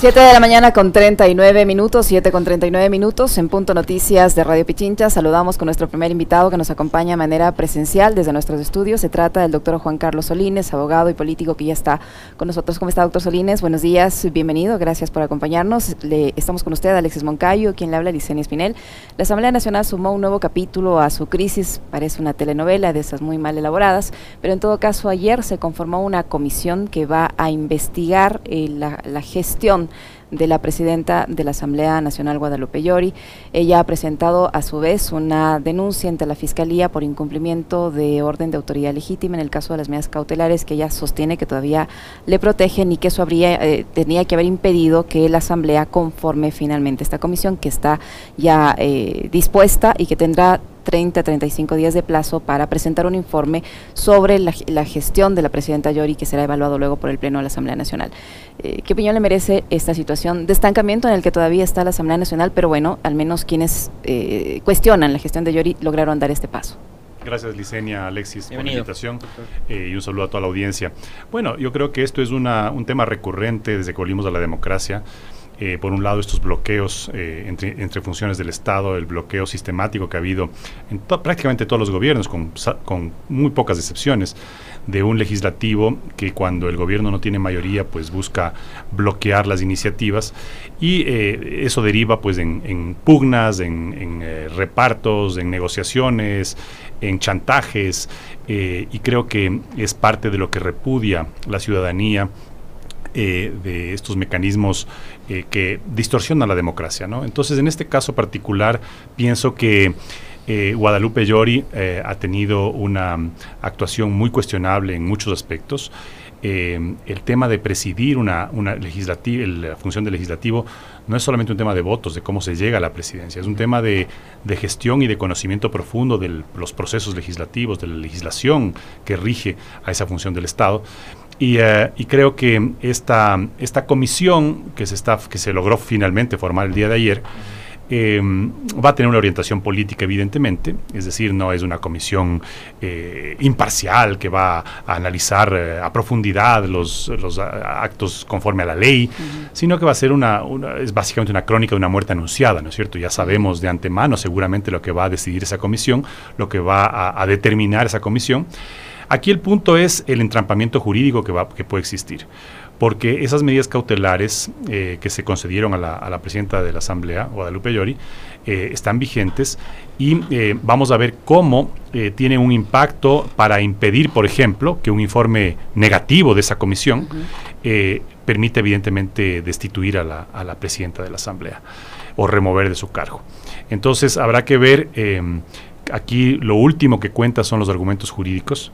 7 de la mañana con 39 minutos, 7 con 39 minutos, en Punto Noticias de Radio Pichincha. Saludamos con nuestro primer invitado que nos acompaña de manera presencial desde nuestros estudios. Se trata del doctor Juan Carlos Solines, abogado y político que ya está con nosotros. ¿Cómo está, doctor Solines? Buenos días, bienvenido, gracias por acompañarnos. Le, estamos con usted, Alexis Moncayo, quien le habla, Licenia Espinel. La Asamblea Nacional sumó un nuevo capítulo a su crisis, parece una telenovela de esas muy mal elaboradas, pero en todo caso ayer se conformó una comisión que va a investigar eh, la, la gestión de la presidenta de la Asamblea Nacional Guadalupe Llori. Ella ha presentado a su vez una denuncia ante la Fiscalía por incumplimiento de orden de autoridad legítima en el caso de las medidas cautelares que ella sostiene que todavía le protegen y que eso habría eh, tenía que haber impedido que la Asamblea conforme finalmente esta comisión que está ya eh, dispuesta y que tendrá 30 35 días de plazo para presentar un informe sobre la, gestión de la presidenta Yori que será evaluado luego por el Pleno de la Asamblea Nacional. Eh, ¿Qué opinión le merece esta situación de estancamiento en el que todavía está la Asamblea Nacional, pero bueno, al menos quienes eh, cuestionan la gestión de Yori lograron dar este paso? Gracias, Licenia, Alexis, por la invitación eh, y un saludo a toda la audiencia. Bueno, yo creo que esto es una, un tema recurrente desde que volvimos a la democracia. Eh, por un lado, estos bloqueos eh, entre, funciones del Estado, el bloqueo sistemático que ha habido en prácticamente todos los gobiernos, con, con, muy pocas excepciones, de un legislativo que cuando el gobierno no tiene mayoría, pues busca bloquear las iniciativas. Y eh, eso deriva pues en, pugnas, en, repartos, en negociaciones, en chantajes y creo que es parte de lo que repudia la ciudadanía eh, de estos mecanismos eh, que distorsionan la democracia. ¿no? Entonces, en este caso particular, pienso que eh, Guadalupe Llori ha tenido una actuación muy cuestionable en muchos aspectos. el tema de presidir una, una legislativa, la función del legislativo no es solamente un tema de votos, de cómo se llega a la presidencia, es un tema de, de gestión y de conocimiento profundo de los procesos legislativos, de la legislación que rige a esa función del Estado. Eh, y, creo que esta, esta comisión que se, está, que se logró finalmente formar el día de ayer, eh, va a tener una orientación política, evidentemente, es decir, no es una comisión eh, imparcial que va a analizar a profundidad los, los actos conforme a la ley, sino que va a ser una, es básicamente una crónica de una muerte anunciada, ¿no es cierto? Ya sabemos de antemano seguramente lo que va a decidir esa comisión, lo que va a, a determinar esa comisión. Aquí el punto es el entrampamiento jurídico que, va, que puede existir, porque esas medidas cautelares eh, que se concedieron a la, presidenta de la Asamblea, Guadalupe Llori, eh, están vigentes y eh, vamos a ver cómo tiene un impacto para impedir, por ejemplo, que un informe negativo de esa comisión permite evidentemente destituir a la, a la, presidenta de la Asamblea o remover de su cargo. Entonces habrá que ver Aquí lo último que cuenta son los argumentos jurídicos.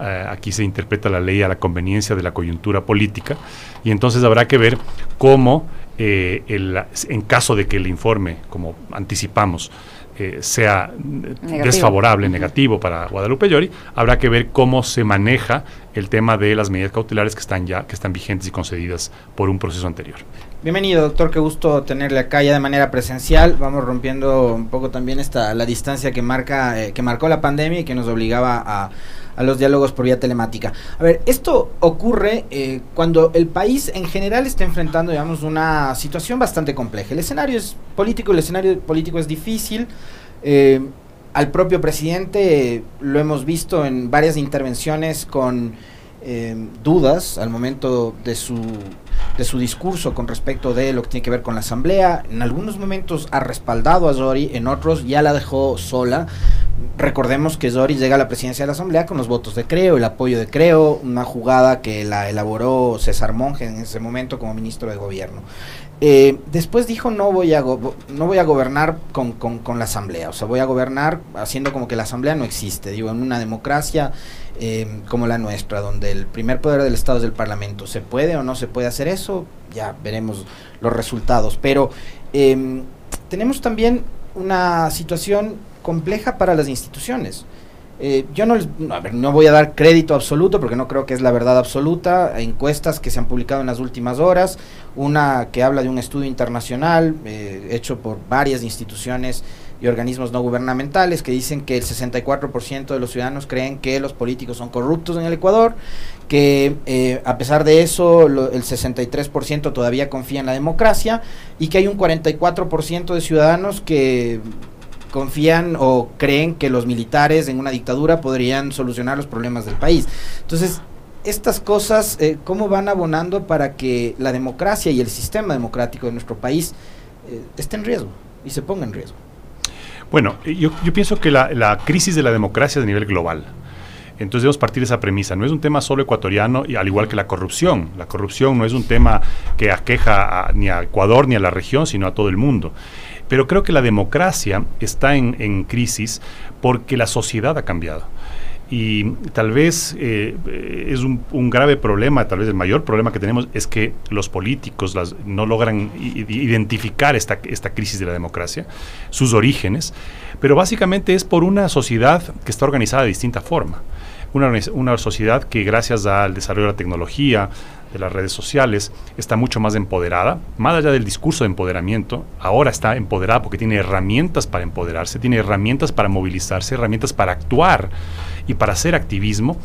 Eh, aquí se interpreta la ley a la conveniencia de la coyuntura política y entonces habrá que ver cómo, eh, en caso de que el informe, como anticipamos, eh, sea desfavorable, negativo para Guadalupe Llori, habrá que ver cómo se maneja el tema de las medidas cautelares que están ya, que están vigentes y concedidas por un proceso anterior. Bienvenido, doctor, qué gusto tenerle acá ya de manera presencial. Vamos rompiendo un poco también esta la distancia que marca eh, que marcó la pandemia y que nos obligaba a, los diálogos por vía telemática. A ver, esto ocurre eh, cuando el país en general está enfrentando, digamos, una situación bastante compleja. El escenario es político, el escenario político es difícil. Eh, al propio presidente lo hemos visto en varias intervenciones con dudas al momento de su de su discurso con respecto de lo que tiene que ver con la asamblea. En algunos momentos ha respaldado a Zori, en otros ya la dejó sola. Recordemos que Zori llega a la presidencia de la asamblea con los votos de Creo, el apoyo de Creo, una jugada que la elaboró César Monge en ese momento como ministro de gobierno. Eh, después dijo no voy a no voy a gobernar con, con, la asamblea, o sea voy a gobernar haciendo como que la asamblea no existe. Digo, en una democracia eh, como la nuestra, donde el primer poder del Estado es el Parlamento, ¿se puede o no se puede hacer eso? Ya veremos los resultados. Pero em, tenemos también una situación compleja para las instituciones. Eh, yo no, no voy a dar crédito absoluto porque no creo que es la verdad absoluta. Encuestas que se han publicado en las últimas horas, una que habla de un estudio internacional eh, hecho por varias instituciones y organismos no gubernamentales que dicen que el 64% de los ciudadanos creen que los políticos son corruptos en el Ecuador, que eh, a pesar de eso el 63% todavía confía en la democracia y que hay un 44% de ciudadanos que confían o creen que los militares en una dictadura podrían solucionar los problemas del país. Entonces, estas cosas, eh, ¿cómo van abonando para que la democracia y el sistema democrático de nuestro país eh, esté en riesgo y se ponga en riesgo? Bueno, yo, pienso que la, crisis de la democracia es a nivel global. Entonces debemos partir de esa premisa. No es un tema solo ecuatoriano, y al igual que la corrupción. La corrupción no es un tema que aqueja ni a Ecuador ni a la región, sino a todo el mundo. Pero creo que la democracia está en crisis porque la sociedad ha cambiado y tal vez eh, es un, grave problema, tal vez el mayor problema que tenemos es que los políticos no logran identificar esta, esta crisis de la democracia, sus orígenes, pero básicamente es por una sociedad que está organizada de distinta forma. Una, una sociedad que gracias al desarrollo de la tecnología, de las redes sociales, está mucho más empoderada, más allá del discurso de empoderamiento, ahora está empoderada porque tiene herramientas para empoderarse, tiene herramientas para movilizarse, herramientas para actuar y para hacer activismo.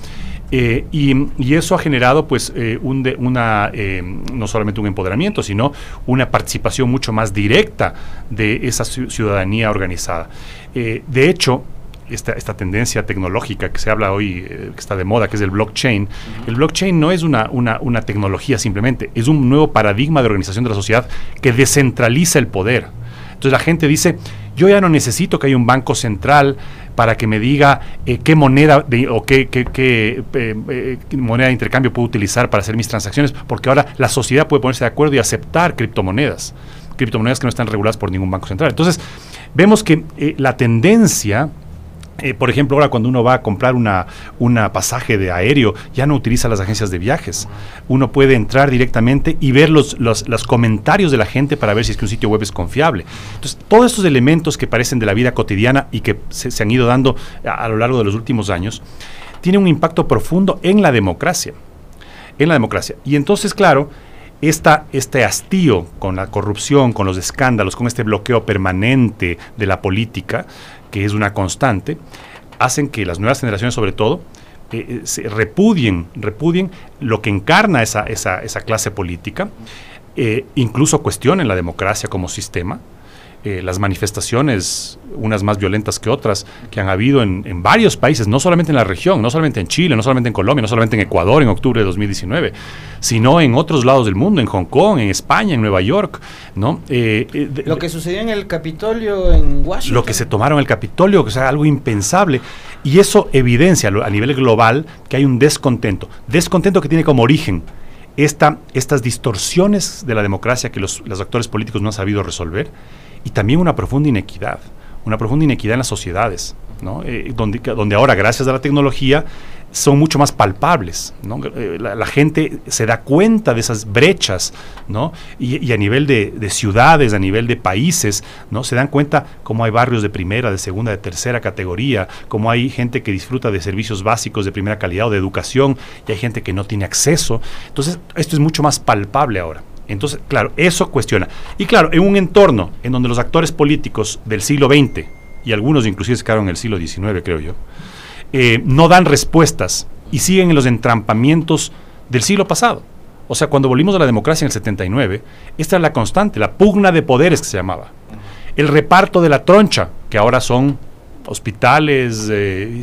Eh, y, eso ha generado pues eh, un una, eh, no solamente un empoderamiento, sino una participación mucho más directa de esa ciudadanía organizada. de hecho, esta, esta, tendencia tecnológica que se habla hoy, que está de moda, que es el blockchain, el blockchain no es una, una, una tecnología simplemente, es un nuevo paradigma de organización de la sociedad que descentraliza el poder. Entonces la gente dice, yo ya no necesito que haya un banco central para que me diga eh, qué moneda o qué, eh, eh, moneda de intercambio puedo utilizar para hacer mis transacciones, porque ahora la sociedad puede ponerse de acuerdo y aceptar criptomonedas, criptomonedas que no están reguladas por ningún banco central. Entonces, vemos que la tendencia eh, por ejemplo, ahora cuando uno va a comprar una, una pasaje de aéreo, ya no utiliza las agencias de viajes. Uno puede entrar directamente y ver los, los, comentarios de la gente para ver si es que un sitio web es confiable. Entonces, todos estos elementos que parecen de la vida cotidiana y que se, han ido dando a, lo largo de los últimos años, tienen un impacto profundo en la democracia. En la democracia. Y entonces, claro, esta, este hastío con la corrupción, con los escándalos, con este bloqueo permanente de la política, que es una constante, hacen que las nuevas generaciones sobre todo eh, eh, repudien, repudien lo que encarna esa, esa, esa clase política, eh, incluso cuestionen la democracia como sistema, eh, las manifestaciones, unas más violentas que otras, que han habido en, varios países, no solamente en la región, no solamente en Chile, no solamente en Colombia, no solamente en Ecuador en octubre de 2019, sino en otros lados del mundo, en Hong Kong, en España, en Nueva York, ¿no? Eh, eh, lo que sucedió en el Capitolio en Washington. Lo que se tomaron el Capitolio, que es algo impensable, y eso evidencia a nivel global que hay un descontento, descontento que tiene como origen esta, estas distorsiones de la democracia que los, los actores políticos no han sabido resolver y también una profunda inequidad, una profunda inequidad en las sociedades, ¿no? Eh, donde, donde ahora, gracias a la tecnología, son mucho más palpables. ¿no? Eh, la, gente se da cuenta de esas brechas, ¿no? y, a nivel de, ciudades, a nivel de países, ¿no? se dan cuenta cómo hay barrios de primera, de segunda, de tercera categoría, cómo hay gente que disfruta de servicios básicos de primera calidad o de educación, y hay gente que no tiene acceso. Entonces, esto es mucho más palpable ahora. Entonces, claro, eso cuestiona. Y claro, en un entorno en donde los actores políticos del siglo XX, y algunos inclusive se quedaron en el siglo XIX, creo yo, eh, no dan respuestas y siguen en los entrampamientos del siglo pasado. O sea, cuando volvimos a la democracia en el 79, esta es la constante, la pugna de poderes que se llamaba. El reparto de la troncha, que ahora son hospitales, eh,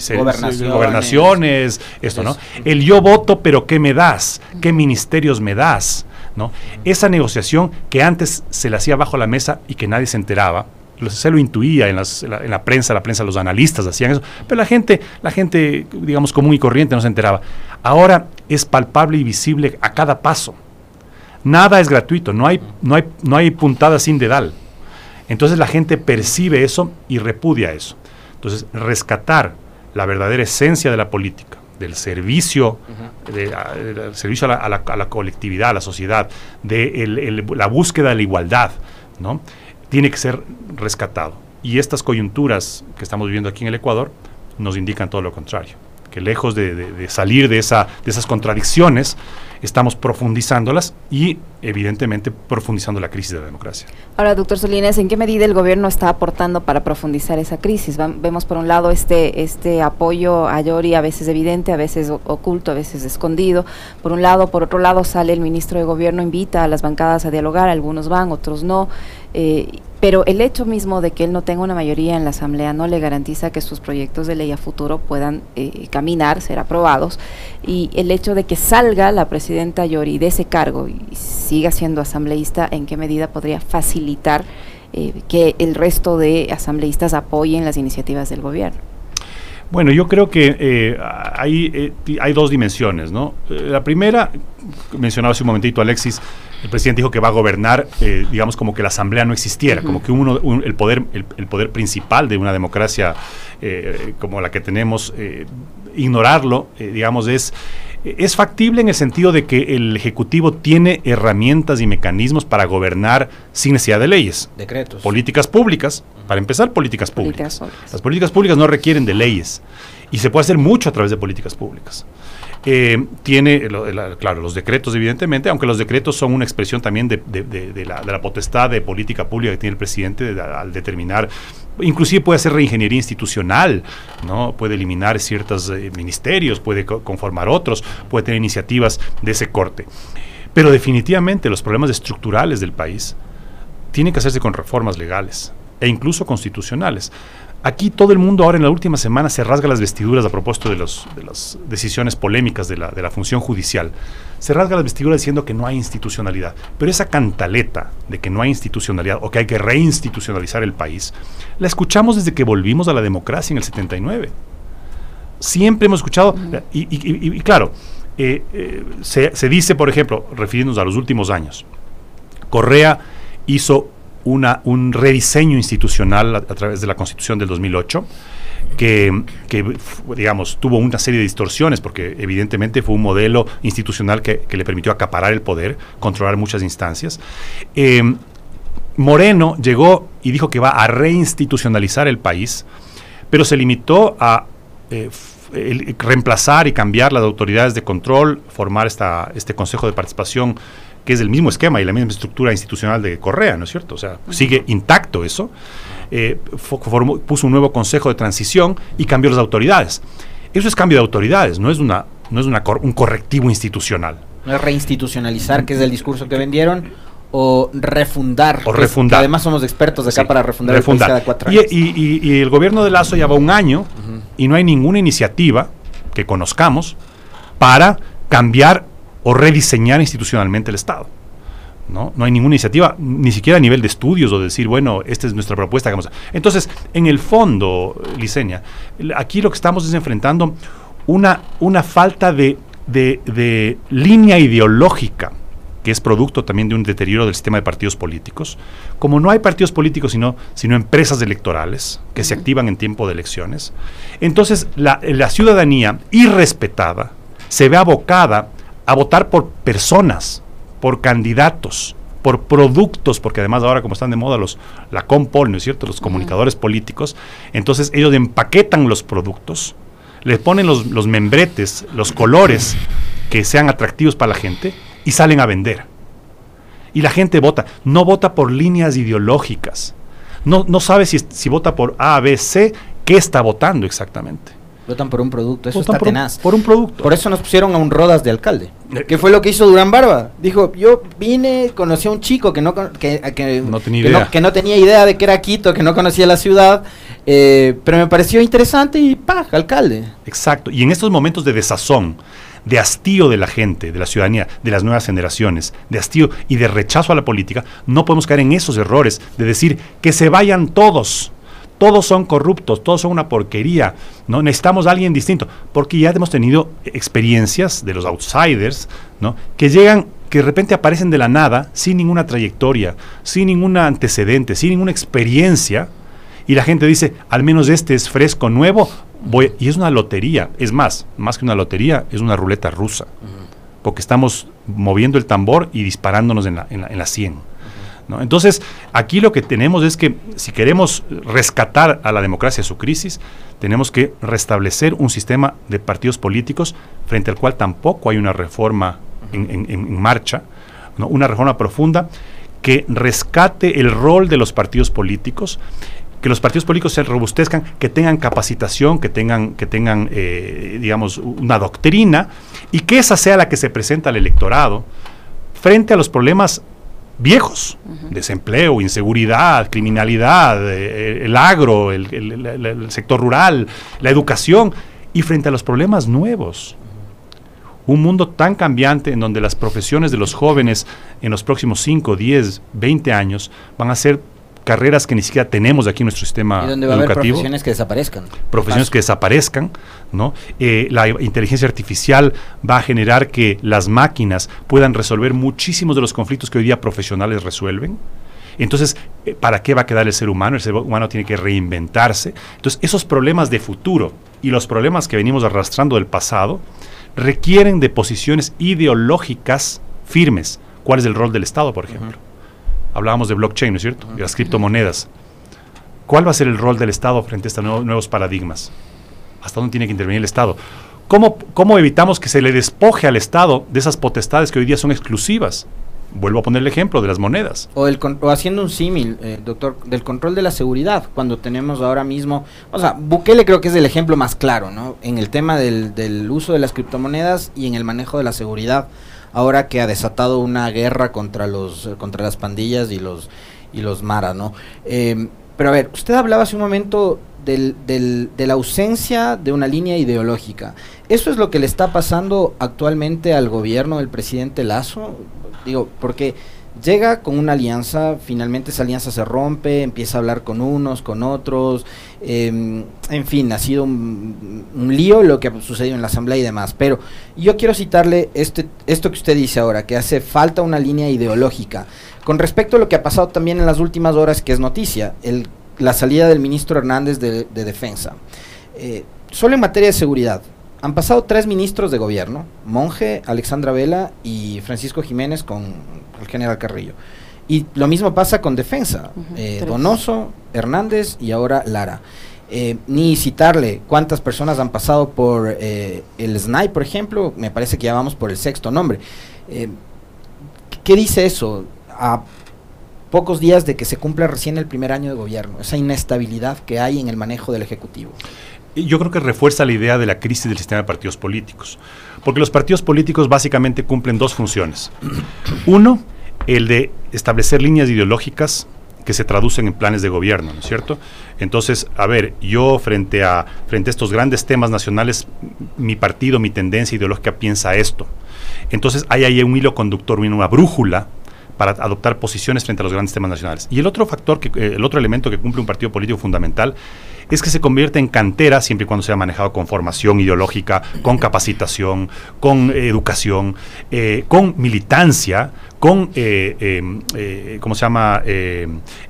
gobernaciones, esto, ¿no? El yo voto, pero ¿qué me das? ¿Qué ministerios me das? ¿No? Esa negociación que antes se le hacía bajo la mesa y que nadie se enteraba, se lo intuía en, la, prensa, la prensa, los analistas hacían eso, pero la gente, la gente, digamos, común y corriente no se enteraba. Ahora es palpable y visible a cada paso. Nada es gratuito, no hay, no hay, no hay puntada sin dedal. Entonces la gente percibe eso y repudia eso. Entonces, rescatar la verdadera esencia de la política, del servicio, de, servicio a la, colectividad, a la sociedad, de la búsqueda de la igualdad, ¿no? tiene que ser rescatado. Y estas coyunturas que estamos viviendo aquí en el Ecuador nos indican todo lo contrario. Que lejos de, salir de, esa, de esas contradicciones, estamos profundizándolas y evidentemente profundizando la crisis de la democracia. Ahora, doctor Solines, ¿en qué medida el gobierno está aportando para profundizar esa crisis? vemos por un lado este, este apoyo a Yori, a veces evidente, a veces oculto, a veces escondido. Por un lado, por otro lado sale el ministro de gobierno, invita a las bancadas a dialogar, algunos van, otros no. Eh, pero el hecho mismo de que él no tenga una mayoría en la Asamblea no le garantiza que sus proyectos de ley a futuro puedan eh, caminar, ser aprobados. Y el hecho de que salga la presidenta Yori de ese cargo y siga siendo asambleísta, ¿en qué medida podría facilitar eh, que el resto de asambleístas apoyen las iniciativas del gobierno? Bueno, yo creo que eh, hay, hay dos dimensiones, ¿no? la primera, mencionaba hace un momentito Alexis, el presidente dijo que va a gobernar, eh, digamos, como que la asamblea no existiera, como que uno, el, poder, el, poder principal de una democracia eh, como la que tenemos, eh, ignorarlo, digamos, es, es factible en el sentido de que el Ejecutivo tiene herramientas y mecanismos para gobernar sin necesidad de leyes. Decretos. Políticas públicas, para empezar, políticas públicas. Las políticas públicas no requieren de leyes y se puede hacer mucho a través de políticas públicas. Tiene, claro, los decretos, evidentemente, aunque los decretos son una expresión también de, la, potestad de política pública que tiene el presidente al determinar, inclusive puede hacer reingeniería institucional, ¿no? puede eliminar ciertos eh, ministerios, puede conformar otros, puede tener iniciativas de ese corte. Pero definitivamente los problemas estructurales del país tienen que hacerse con reformas legales e incluso constitucionales. Aquí todo el mundo ahora en la última semana se rasga las vestiduras a propósito de, los, de las decisiones polémicas de la, de la función judicial. Se rasga las vestiduras diciendo que no hay institucionalidad. Pero esa cantaleta de que no hay institucionalidad o que hay que reinstitucionalizar el país, la escuchamos desde que volvimos a la democracia en el 79. Siempre hemos escuchado, y, claro, eh, eh, se, se dice, por ejemplo, refiriéndonos a los últimos años, Correa hizo un rediseño institucional a, través de la Constitución del 2008, que, digamos, tuvo una serie de distorsiones, porque evidentemente fue un modelo institucional que, le permitió acaparar el poder, controlar muchas instancias. Eh, Moreno llegó y dijo que va a reinstitucionalizar el país, pero se limitó a eh, reemplazar y cambiar las autoridades de control, formar esta, este Consejo de Participación que es el mismo esquema y la misma estructura institucional de Correa, ¿no es cierto? O sea, sigue intacto eso. Eh, puso un nuevo consejo de transición y cambió las autoridades. Eso es cambio de autoridades, no es, una, no es una un correctivo institucional. No es reinstitucionalizar, que es el discurso que vendieron, o refundar. O refundar. además somos expertos acá para refundar, refundar. cada cuatro años. Y, el gobierno de Lazo ya va un año y no hay ninguna iniciativa que conozcamos para cambiar o rediseñar institucionalmente el Estado. ¿no? no hay ninguna iniciativa, ni siquiera a nivel de estudios o decir, bueno, esta es nuestra propuesta. Entonces, en el fondo, Liceña, aquí lo que estamos es enfrentando una, una falta de, de, línea ideológica que es producto también de un deterioro del sistema de partidos políticos. Como no hay partidos políticos, sino, sino empresas electorales que se activan en tiempo de elecciones, entonces la, la ciudadanía irrespetada se ve abocada a votar por personas, por candidatos, por productos, porque además ahora como están de moda los la compol, ¿no es cierto? Los comunicadores políticos, entonces ellos empaquetan los productos, les ponen los, los membretes, los colores que sean atractivos para la gente y salen a vender. Y la gente vota, no vota por líneas ideológicas, no, no sabe si, si vota por A, B, C, qué está votando exactamente. Votan por un producto, eso está por, tenaz. Por un producto. Por eso nos pusieron a un Rodas de alcalde. Eh, ¿Qué fue lo que hizo Durán Barba? Dijo, yo vine, conocí a un chico que no, que, no, tenía idea. que no tenía idea de que era Quito, que no conocía la ciudad, eh, pero me pareció interesante y ¡pah! alcalde. Exacto. Y en estos momentos de desazón, de hastío de la gente, de la ciudadanía, de las nuevas generaciones, de hastío y de rechazo a la política, no podemos caer en esos errores de decir que se vayan todos todos son corruptos, todos son una porquería, ¿no? Necesitamos a alguien distinto, porque ya hemos tenido experiencias de los outsiders, ¿no? Que llegan, que de repente aparecen de la nada, sin ninguna trayectoria, sin ningún antecedente, sin ninguna experiencia, y la gente dice, al menos este es fresco, nuevo, voy, y es una lotería, es más, más que una lotería, es una ruleta rusa, porque estamos moviendo el tambor y disparándonos en la, en la, en la 100. Entonces, aquí lo que tenemos es que si queremos rescatar a la democracia de su crisis, tenemos que restablecer un sistema de partidos políticos frente al cual tampoco hay una reforma en, marcha, una reforma profunda que rescate el rol de los partidos políticos, que los partidos políticos se robustezcan, que tengan capacitación, que tengan, que tengan eh, digamos, una doctrina, y que esa sea la que se presenta al electorado frente a los problemas viejos, desempleo, inseguridad, criminalidad, eh, el agro, el, sector rural, la educación, y frente a los problemas nuevos. Un mundo tan cambiante en donde las profesiones de los jóvenes en los próximos 5, 10, 20 años van a ser carreras que ni siquiera tenemos aquí en nuestro sistema ¿Y donde va educativo. A haber profesiones que desaparezcan. Profesiones que desaparezcan, ¿no? Eh, la inteligencia artificial va a generar que las máquinas puedan resolver muchísimos de los conflictos que hoy día profesionales resuelven. Entonces, eh, ¿para qué va a quedar el ser humano? El ser humano tiene que reinventarse. Entonces, esos problemas de futuro y los problemas que venimos arrastrando del pasado requieren de posiciones ideológicas firmes. ¿Cuál es el rol del Estado, por ejemplo? Hablábamos de blockchain, ¿no es cierto? De las criptomonedas. ¿Cuál va a ser el rol del Estado frente a estos nuevos paradigmas? ¿Hasta dónde tiene que intervenir el Estado? ¿Cómo, ¿Cómo, evitamos que se le despoje al Estado de esas potestades que hoy día son exclusivas? Vuelvo a poner el ejemplo de las monedas. O, el, haciendo un símil, eh, doctor, del control de la seguridad, cuando tenemos ahora mismo, o sea, Bukele creo que es el ejemplo más claro, ¿no? En el tema del, del uso de las criptomonedas y en el manejo de la seguridad ahora que ha desatado una guerra contra los contra las pandillas y los y los maras, ¿no? Em, pero a ver, usted hablaba hace un momento del, del, de la ausencia de una línea ideológica. ¿Eso es lo que le está pasando actualmente al gobierno del presidente Lazo? Digo, porque llega con una alianza, finalmente esa alianza se rompe, empieza a hablar con unos, con otros, em, en fin, ha sido un, lío lo que ha sucedido en la asamblea y demás, pero yo quiero citarle este, esto que usted dice ahora, que hace falta una línea ideológica, con respecto a lo que ha pasado también en las últimas horas, que es noticia, el, la salida del ministro Hernández de, Defensa. Eh, solo en materia de seguridad, han pasado tres ministros de gobierno, Monge, Alexandra Vela y Francisco Jiménez con el general Carrillo. Y lo mismo pasa con defensa, eh, Donoso, Hernández y ahora Lara. Eh, ni citarle cuántas personas han pasado por eh, el SNAI, por ejemplo, me parece que ya vamos por el sexto nombre. ¿Qué dice eso? A pocos días de que se cumpla recién el primer año de gobierno, esa inestabilidad que hay en el manejo del Ejecutivo yo creo que refuerza la idea de la crisis del sistema de partidos políticos, porque los partidos políticos básicamente cumplen dos funciones. Uno, el de establecer líneas ideológicas que se traducen en planes de gobierno, ¿no es cierto? Entonces, a ver, yo frente a, frente a estos grandes temas nacionales, mi partido, mi tendencia ideológica piensa esto. Entonces, hay ahí un hilo conductor, una brújula para adoptar posiciones frente a los grandes temas nacionales. Y el otro factor, que, eh, el otro elemento que cumple un partido político fundamental es que se convierte en cantera siempre y cuando sea manejado con formación ideológica, con capacitación, con educación, eh, con militancia, con, eh, eh, ¿cómo se llama?,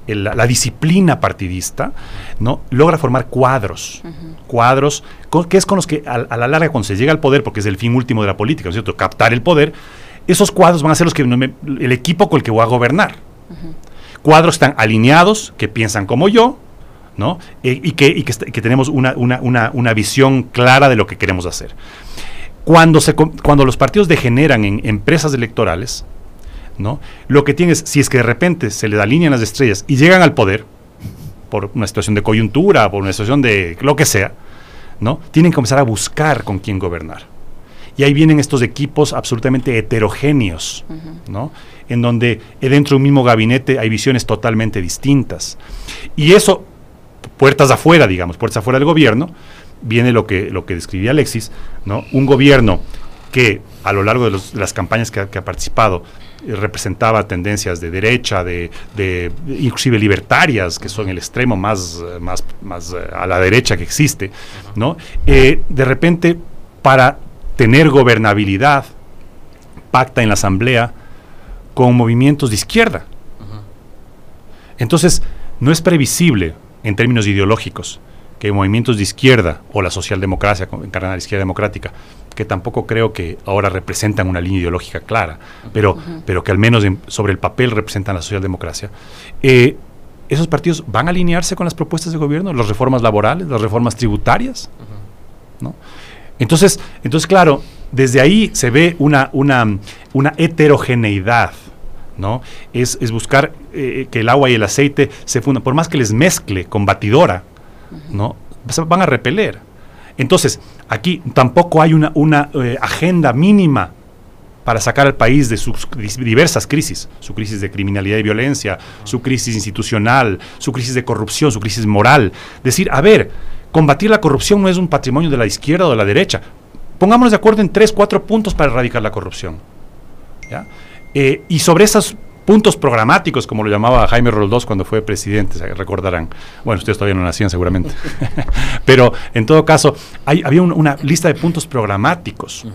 la, disciplina partidista, ¿no? Logra formar cuadros, cuadros, que es con los que a, la larga cuando se llega al poder, porque es el fin último de la política, ¿no es cierto?, captar el poder, esos cuadros van a ser los que el equipo con el que voy a gobernar. Cuadros están alineados, que piensan como yo, ¿no? Eh, y, que, tenemos una, visión clara de lo que queremos hacer. Cuando, se, cuando los partidos degeneran en empresas electorales, ¿no? Lo que tienes, si es que de repente se le alinean las estrellas y llegan al poder, por una situación de coyuntura, por una situación de lo que sea, ¿no? Tienen que comenzar a buscar con quién gobernar. Y ahí vienen estos equipos absolutamente heterogéneos, ¿no? En donde dentro de un mismo gabinete hay visiones totalmente distintas. Y eso puertas afuera, digamos, puertas afuera del gobierno, viene lo que, lo que describía Alexis, ¿no? Un gobierno que a lo largo de, las campañas que, ha participado eh, representaba tendencias de derecha, de, inclusive libertarias, que son el extremo más, más, más eh, a la derecha que existe, ¿no? Eh, de repente, para tener gobernabilidad, pacta en la asamblea con movimientos de izquierda. Entonces, no es previsible en términos ideológicos, que movimientos de izquierda o la socialdemocracia, encarnada la izquierda democrática, que tampoco creo que ahora representan una línea ideológica clara, pero, pero que al menos sobre el papel representan la socialdemocracia, eh, esos partidos van a alinearse con las propuestas de gobierno, las reformas laborales, las reformas tributarias, ¿no? Entonces, entonces, claro, desde ahí se ve una, una, una heterogeneidad, ¿no? Es, es buscar eh, que el agua y el aceite se fundan, por más que les mezcle con batidora, ¿no? Van a repeler. Entonces, aquí tampoco hay una, una eh, agenda mínima para sacar al país de sus diversas crisis, su crisis de criminalidad y violencia, su crisis institucional, su crisis de corrupción, su crisis moral. Decir, a ver, combatir la corrupción no es un patrimonio de la izquierda o de la derecha. Pongámonos de acuerdo en tres, cuatro puntos para erradicar la corrupción. Eh, y sobre esos puntos programáticos, como lo llamaba Jaime Roldós cuando fue presidente, se recordarán. Bueno, ustedes todavía no nacían seguramente. Pero en todo caso, hay, había una lista de puntos programáticos.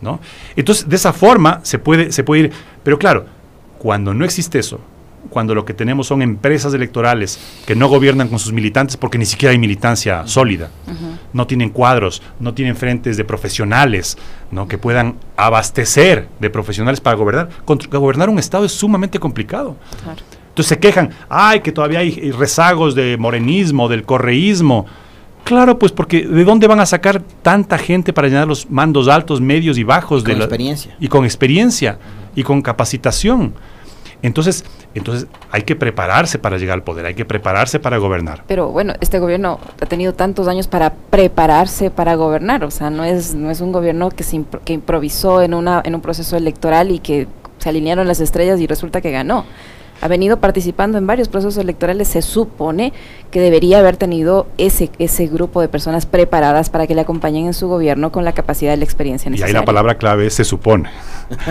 ¿no? Entonces, de esa forma se puede, se puede ir. Pero claro, cuando no existe eso, cuando lo que tenemos son empresas electorales que no gobiernan con sus militantes porque ni siquiera hay militancia sólida, no tienen cuadros, no tienen frentes de profesionales ¿no? que puedan abastecer de profesionales para gobernar. gobernar un Estado es sumamente complicado. Entonces se quejan, ay, que todavía hay rezagos de morenismo, del correísmo. Claro, pues porque ¿de dónde van a sacar tanta gente para llenar los mandos altos, medios y bajos? de la experiencia. Y con experiencia y con capacitación. Entonces, entonces hay que prepararse para llegar al poder, hay que prepararse para gobernar. Pero bueno, este gobierno ha tenido tantos años para prepararse para gobernar, o sea, no es no es un gobierno que se que improvisó en una en un proceso electoral y que se alinearon las estrellas y resulta que ganó ha venido participando en varios procesos electorales, se supone que debería haber tenido ese, ese grupo de personas preparadas para que le acompañen en su gobierno con la capacidad y la experiencia necesaria. Y ahí la palabra clave es se supone,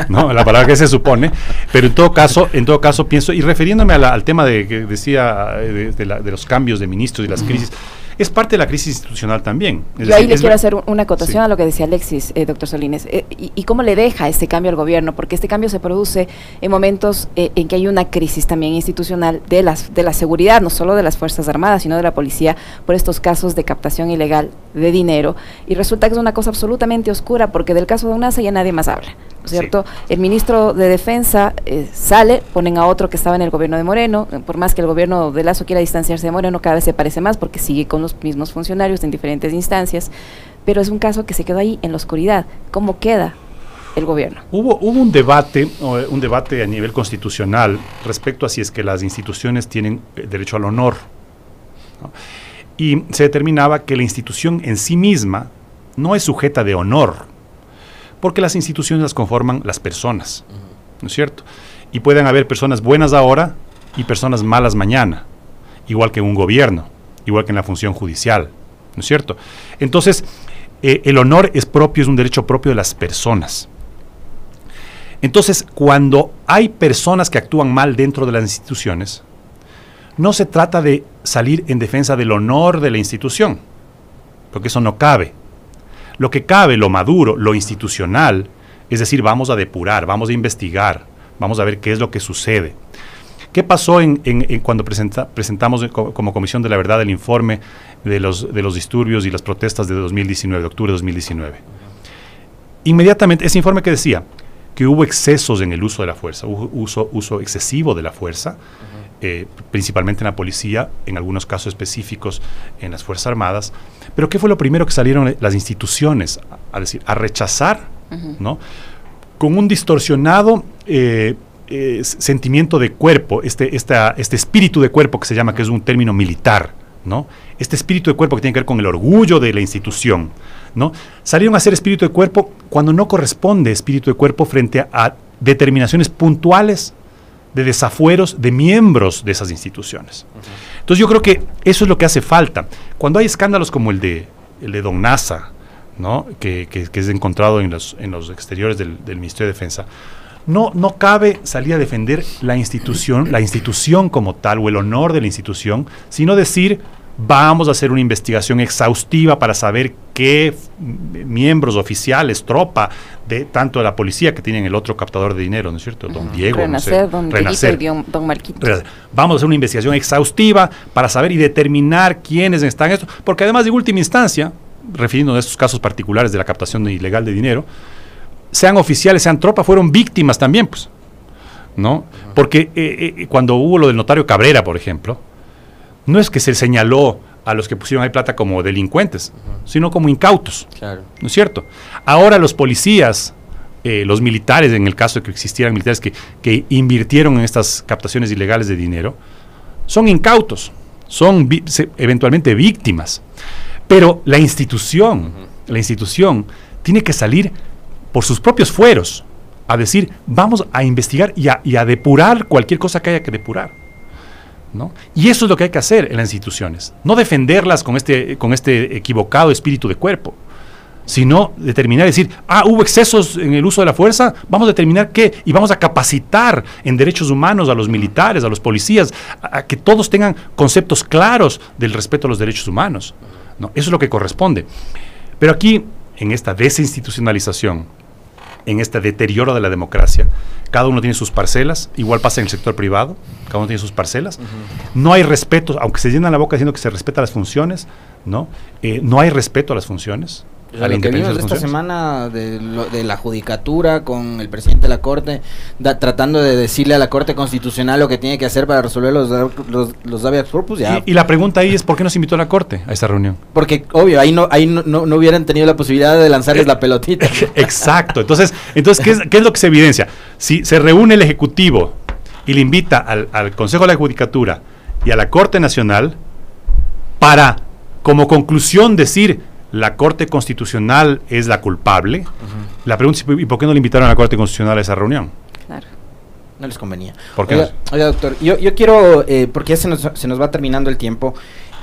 ¿no? La palabra que se supone, pero en todo caso, en todo caso pienso, y refiriéndome al tema de que decía de, de, los cambios de ministros y las crisis, es parte de la crisis institucional también. Yo ahí le quiero hacer una acotación a lo que decía Alexis, eh, doctor Solines, eh, y, cómo le deja este cambio al gobierno, porque este cambio se produce en momentos eh, en que hay una crisis también institucional de, las, de la seguridad, no solo de las Fuerzas Armadas, sino de la policía, por estos casos de captación ilegal de dinero, y resulta que es una cosa absolutamente oscura, porque del caso de UNASA ya nadie más habla. ¿Cierto? El ministro de Defensa eh, sale, ponen a otro que estaba en el gobierno de Moreno, por más que el gobierno de Lazo quiera distanciarse de Moreno, cada vez se parece más porque sigue con los mismos funcionarios en diferentes instancias, pero es un caso que se quedó ahí en la oscuridad. ¿Cómo queda el gobierno? Hubo, hubo un debate, un debate a nivel constitucional respecto a si es que las instituciones tienen eh, derecho al honor. Y se determinaba que la institución en sí misma no es sujeta de honor, porque las instituciones las conforman las personas, ¿no es cierto? Y pueden haber personas buenas ahora y personas malas mañana, igual que en un gobierno, igual que en la función judicial, ¿no es cierto? Entonces, eh, el honor es propio, es un derecho propio de las personas. Entonces, cuando hay personas que actúan mal dentro de las instituciones, no se trata de salir en defensa del honor de la institución, porque eso no cabe. Lo que cabe, lo maduro, lo institucional, es decir, vamos a depurar, vamos a investigar, vamos a ver qué es lo que sucede. ¿Qué pasó en, cuando presentamos como Comisión de la Verdad el informe de los, disturbios y las protestas de 2019, de octubre de 2019? Inmediatamente, ese informe que decía que hubo excesos en el uso de la fuerza, hubo uso excesivo de la fuerza, eh, principalmente en la policía, en algunos casos específicos en las Fuerzas Armadas. Pero ¿qué fue lo primero que salieron las instituciones a, decir? A rechazar, ¿no? Con un distorsionado eh, eh, sentimiento de cuerpo, este, este espíritu de cuerpo que se llama, que es un término militar, ¿no? Este espíritu de cuerpo que tiene que ver con el orgullo de la institución, ¿no? Salieron a ser espíritu de cuerpo cuando no corresponde espíritu de cuerpo frente a determinaciones puntuales de desafueros de miembros de esas instituciones. Entonces yo creo que eso es lo que hace falta. Cuando hay escándalos como el de, el de Don NASA, ¿no? que, es encontrado en los, en los exteriores del, Ministerio de Defensa, no, no cabe salir a defender la institución, la institución como tal o el honor de la institución, sino decir, vamos a hacer una investigación exhaustiva para saber qué miembros oficiales, tropa, de tanto de la policía que tienen el otro captador de dinero, ¿no es cierto? Don Diego, Renacer, don, Renacer. Y don Marquito. Vamos a hacer una investigación exhaustiva para saber y determinar quiénes están en esto, porque además de última instancia, refiriendo a estos casos particulares de la captación ilegal de dinero, sean oficiales, sean tropa, fueron víctimas también, pues. ¿No? Porque eh, eh, cuando hubo lo del notario Cabrera, por ejemplo, no es que se señaló a los que pusieron ahí plata como delincuentes, sino como incautos. ¿No es cierto? Ahora los policías, eh, los militares, en el caso de que existieran militares que, que, invirtieron en estas captaciones ilegales de dinero, son incautos, son eventualmente víctimas. Pero la institución, la institución tiene que salir por sus propios fueros a decir, vamos a investigar y a, y a depurar cualquier cosa que haya que depurar. Y eso es lo que hay que hacer en las instituciones, no defenderlas con este, con este equivocado espíritu de cuerpo, sino determinar, decir, ah, hubo excesos en el uso de la fuerza, vamos a determinar qué, y vamos a capacitar en derechos humanos a los militares, a los policías, a, que todos tengan conceptos claros del respeto a los derechos humanos. ¿no? Eso es lo que corresponde. Pero aquí, en esta desinstitucionalización, en este deterioro de la democracia. Cada uno tiene sus parcelas, igual pasa en el sector privado, cada uno tiene sus parcelas. No hay respeto, aunque se llenan la boca diciendo que se respeta las funciones, ¿no? Eh, no hay respeto a las funciones lo que vimos esta semana de, de, la judicatura con el presidente de la Corte, tratando de decirle a la Corte Constitucional lo que tiene que hacer para resolver los, los, los corpus. Ya. Y, la pregunta ahí es, ¿por qué no se invitó a la Corte a esta reunión? Porque, obvio, ahí no ahí no, no, hubieran tenido la posibilidad de lanzarles la pelotita. Exacto. Entonces, entonces ¿qué, es, ¿qué es lo que se evidencia? Si se reúne el Ejecutivo y le invita al, al Consejo de la Judicatura y a la Corte Nacional para, como conclusión, decir la Corte Constitucional es la culpable. La pregunta es, ¿y por qué no le invitaron a la Corte Constitucional a esa reunión? Claro. No les convenía. ¿Por qué? Oiga, doctor, yo, yo quiero, eh, porque ya se nos, se nos va terminando el tiempo,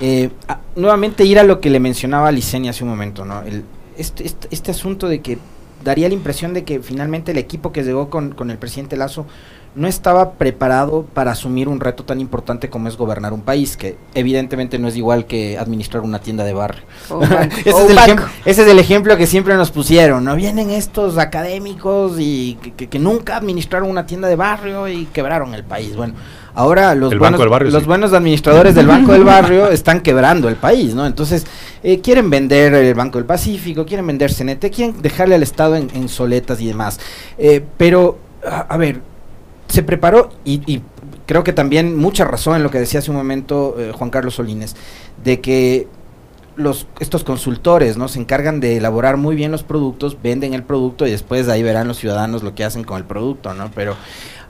eh, nuevamente ir a lo que le mencionaba a Licenia hace un momento, ¿no? El, este, este, este, asunto de que daría la impresión de que finalmente el equipo que llegó con, con el presidente Lazo no estaba preparado para asumir un reto tan importante como es gobernar un país, que evidentemente no es igual que administrar una tienda de barrio. ese, es el ejemplo que siempre nos pusieron, ¿no? Vienen estos académicos y que, nunca administraron una tienda de barrio y quebraron el país. Bueno, ahora los, buenos, los buenos administradores del Banco del Barrio están quebrando el país, ¿no? Entonces, eh, quieren vender el Banco del Pacífico, quieren vender CNT, quieren dejarle al Estado en, soletas y demás. Eh, pero, a ver, se preparó y, creo que también mucha razón en lo que decía hace un momento eh, Juan Carlos Solines, de que los, estos consultores no se encargan de elaborar muy bien los productos, venden el producto y después ahí verán los ciudadanos lo que hacen con el producto, ¿no? Pero,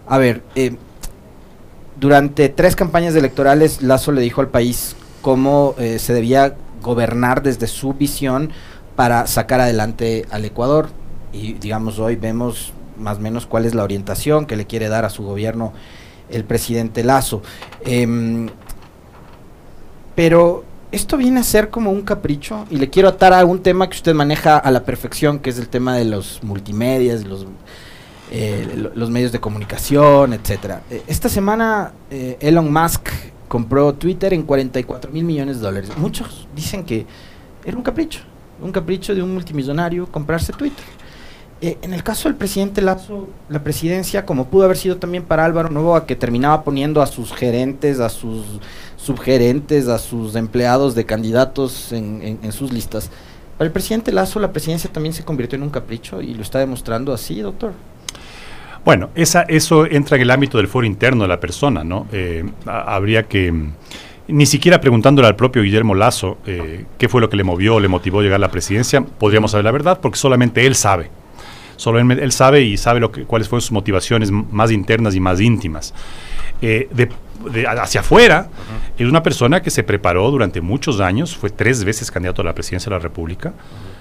a ver, eh, durante tres campañas electorales Lazo le dijo al país cómo eh, se debía gobernar desde su visión para sacar adelante al Ecuador. Y digamos, hoy vemos más o menos cuál es la orientación que le quiere dar a su gobierno el presidente Lazo. Em, pero esto viene a ser como un capricho y le quiero atar a un tema que usted maneja a la perfección, que es el tema de los multimedias, los, eh, los medios de comunicación, etcétera. Eh, esta semana eh, Elon Musk compró Twitter en 44 mil millones de dólares. Muchos dicen que era un capricho, un capricho de un multimillonario comprarse Twitter. Eh, en el caso del presidente Lazo, la presidencia, como pudo haber sido también para Álvaro Novoa, que terminaba poniendo a sus gerentes, a sus subgerentes, a sus empleados de candidatos en, sus listas, para el presidente Lazo la presidencia también se convirtió en un capricho y lo está demostrando así, doctor. Bueno, esa, eso entra en el ámbito del foro interno de la persona, ¿no? Eh, habría que ni siquiera preguntándole al propio Guillermo Lazo eh, qué fue lo que le movió le motivó a llegar a la presidencia, podríamos saber la verdad, porque solamente él sabe. Solo él, sabe y sabe lo que, cuáles fueron sus motivaciones más internas y más íntimas. Eh, de, hacia afuera, es una persona que se preparó durante muchos años, fue tres veces candidato a la presidencia de la República,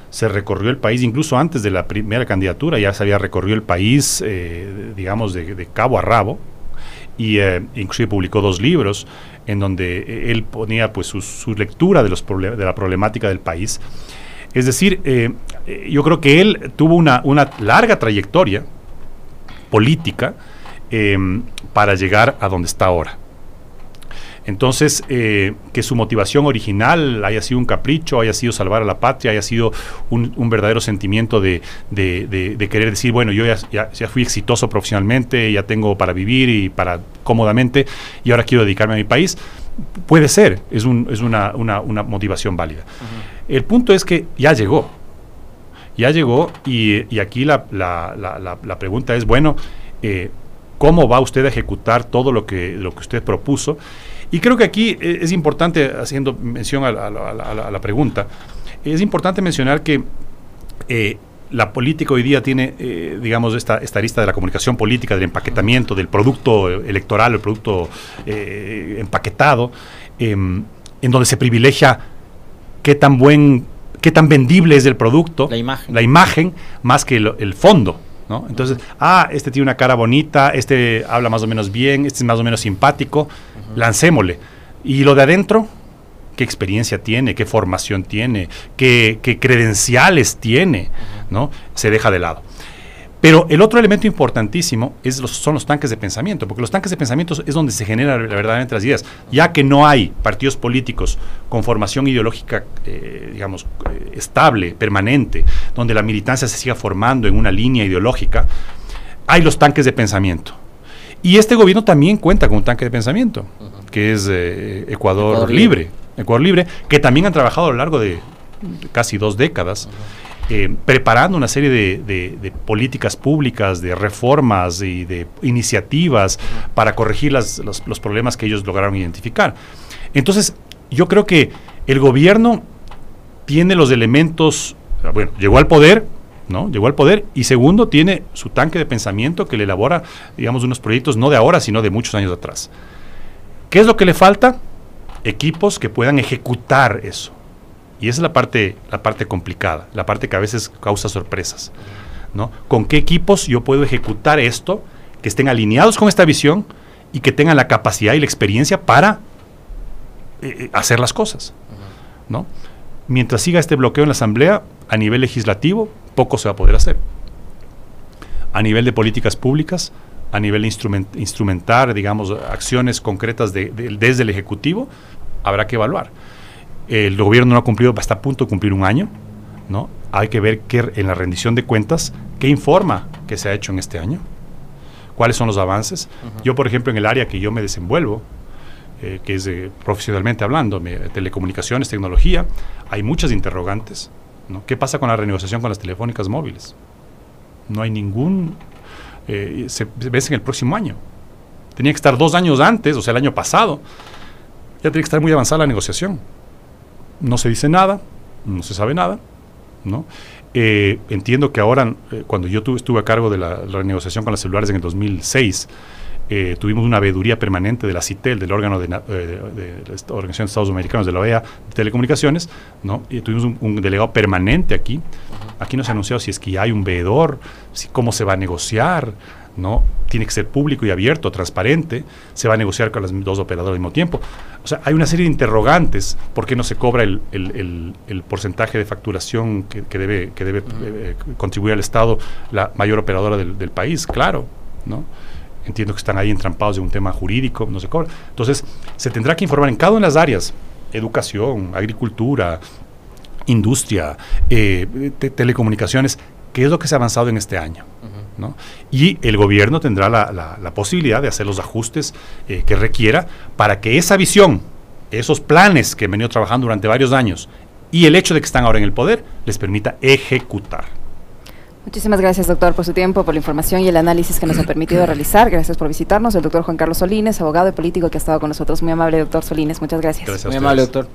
se recorrió el país, incluso antes de la primera candidatura, ya se había recorrido el país, eh, digamos, de, cabo a rabo, y eh, inclusive publicó dos libros en donde él ponía pues su, lectura de, los de la problemática del país es decir, eh, eh, yo creo que él tuvo una, larga trayectoria política em, para llegar a donde está ahora. Entonces, eh, que su motivación original haya sido un capricho, haya sido salvar a la patria, haya sido un, verdadero sentimiento de, querer decir, bueno, yo ya, ya, fui exitoso profesionalmente, ya tengo para vivir y para cómodamente, y ahora quiero dedicarme a mi país. Puede ser, es, un, es una, motivación válida. El punto es que ya llegó. Ya llegó y, aquí la, pregunta es, bueno, eh, ¿cómo va usted a ejecutar todo lo que, lo que usted propuso? Y creo que aquí eh, es importante, haciendo mención a, la pregunta, es importante mencionar que eh, la política hoy día tiene, eh, digamos, esta, esta lista de la comunicación política, del empaquetamiento, del producto electoral, el producto empaquetado, em, en donde se privilegia qué tan buen, qué tan vendible es el producto, la imagen, la imagen más que el fondo. ¿no? Entonces, ah, este tiene una cara bonita, este habla más o menos bien, este es más o menos simpático, lancémosle. Y lo de adentro, qué experiencia tiene, qué formación tiene, qué, credenciales tiene, ¿no? Se deja de lado. Pero el otro elemento importantísimo es los, son los tanques de pensamiento, porque los tanques de pensamiento es donde se generan verdaderamente las ideas, ya que no hay partidos políticos con formación ideológica, eh, digamos, eh, estable, permanente, donde la militancia se siga formando en una línea ideológica, hay los tanques de pensamiento. Y este gobierno también cuenta con un tanque de pensamiento, que es eh, Ecuador, Libre. Ecuador Libre, que también han trabajado a lo largo de casi dos décadas. Eh, preparando una serie de, políticas públicas, de reformas y de iniciativas para corregir los, problemas que ellos lograron identificar. Entonces, yo creo que el gobierno tiene los elementos, bueno, llegó al poder, ¿no? Llegó al poder y segundo, tiene su tanque de pensamiento que le elabora, digamos, unos proyectos no de ahora, sino de muchos años atrás. ¿Qué es lo que le falta? Equipos que puedan ejecutar eso. Y esa es la parte, la parte complicada, la parte que a veces causa sorpresas. ¿no? ¿Con qué equipos yo puedo ejecutar esto, que estén alineados con esta visión y que tengan la capacidad y la experiencia para eh, eh, hacer las cosas? ¿no? Mientras siga este bloqueo en la Asamblea, a nivel legislativo, poco se va a poder hacer. A nivel de políticas públicas, a nivel de instrumentar, digamos, acciones concretas desde el Ejecutivo, habrá que evaluar el gobierno no ha cumplido, está a punto de cumplir un año, ¿no? Hay que ver que en la rendición de cuentas, qué informa que se ha hecho en este año, cuáles son los avances. Yo, por ejemplo, en el área que yo me desenvuelvo, eh, que es profesionalmente hablando, telecomunicaciones, tecnología, hay muchas interrogantes. ¿no? ¿Qué pasa con la renegociación con las telefónicas móviles? No hay ningún... Eh, se, se ve en el próximo año. Tenía que estar dos años antes, o sea, el año pasado. Ya tenía que estar muy avanzada la negociación no se dice nada, no se sabe nada, ¿no? Eh, entiendo que ahora, eh, cuando yo estuve a cargo de la, renegociación con las celulares en el 2006, eh, tuvimos una veeduría permanente de la CITEL, del órgano de, la Organización de Estados Americanos, de la OEA de Telecomunicaciones, ¿no? y tuvimos un, delegado permanente aquí. Aquí no se ha anunciado si es que hay un veedor, si, cómo se va a negociar, ¿no? Tiene que ser público y abierto, transparente, se va a negociar con los dos operadores al mismo tiempo. O sea, hay una serie de interrogantes, ¿por qué no se cobra el, porcentaje de facturación que, debe, que debe eh, contribuir al Estado la mayor operadora del, país? Claro, ¿no? Entiendo que están ahí entrampados de un tema jurídico, no se cobra. Entonces, se tendrá que informar en cada una de las áreas, educación, agricultura, industria, eh, telecomunicaciones, qué es lo que se ha avanzado en este año. Y el gobierno tendrá la, posibilidad de hacer los ajustes eh, que requiera para que esa visión, esos planes que han venido trabajando durante varios años y el hecho de que están ahora en el poder les permita ejecutar. Muchísimas gracias, doctor, por su tiempo, por la información y el análisis que nos ha permitido realizar. Gracias por visitarnos. El doctor Juan Carlos Solines, abogado y político que ha estado con nosotros. Muy amable, doctor Solines. Muchas gracias. Muy amable, doctor.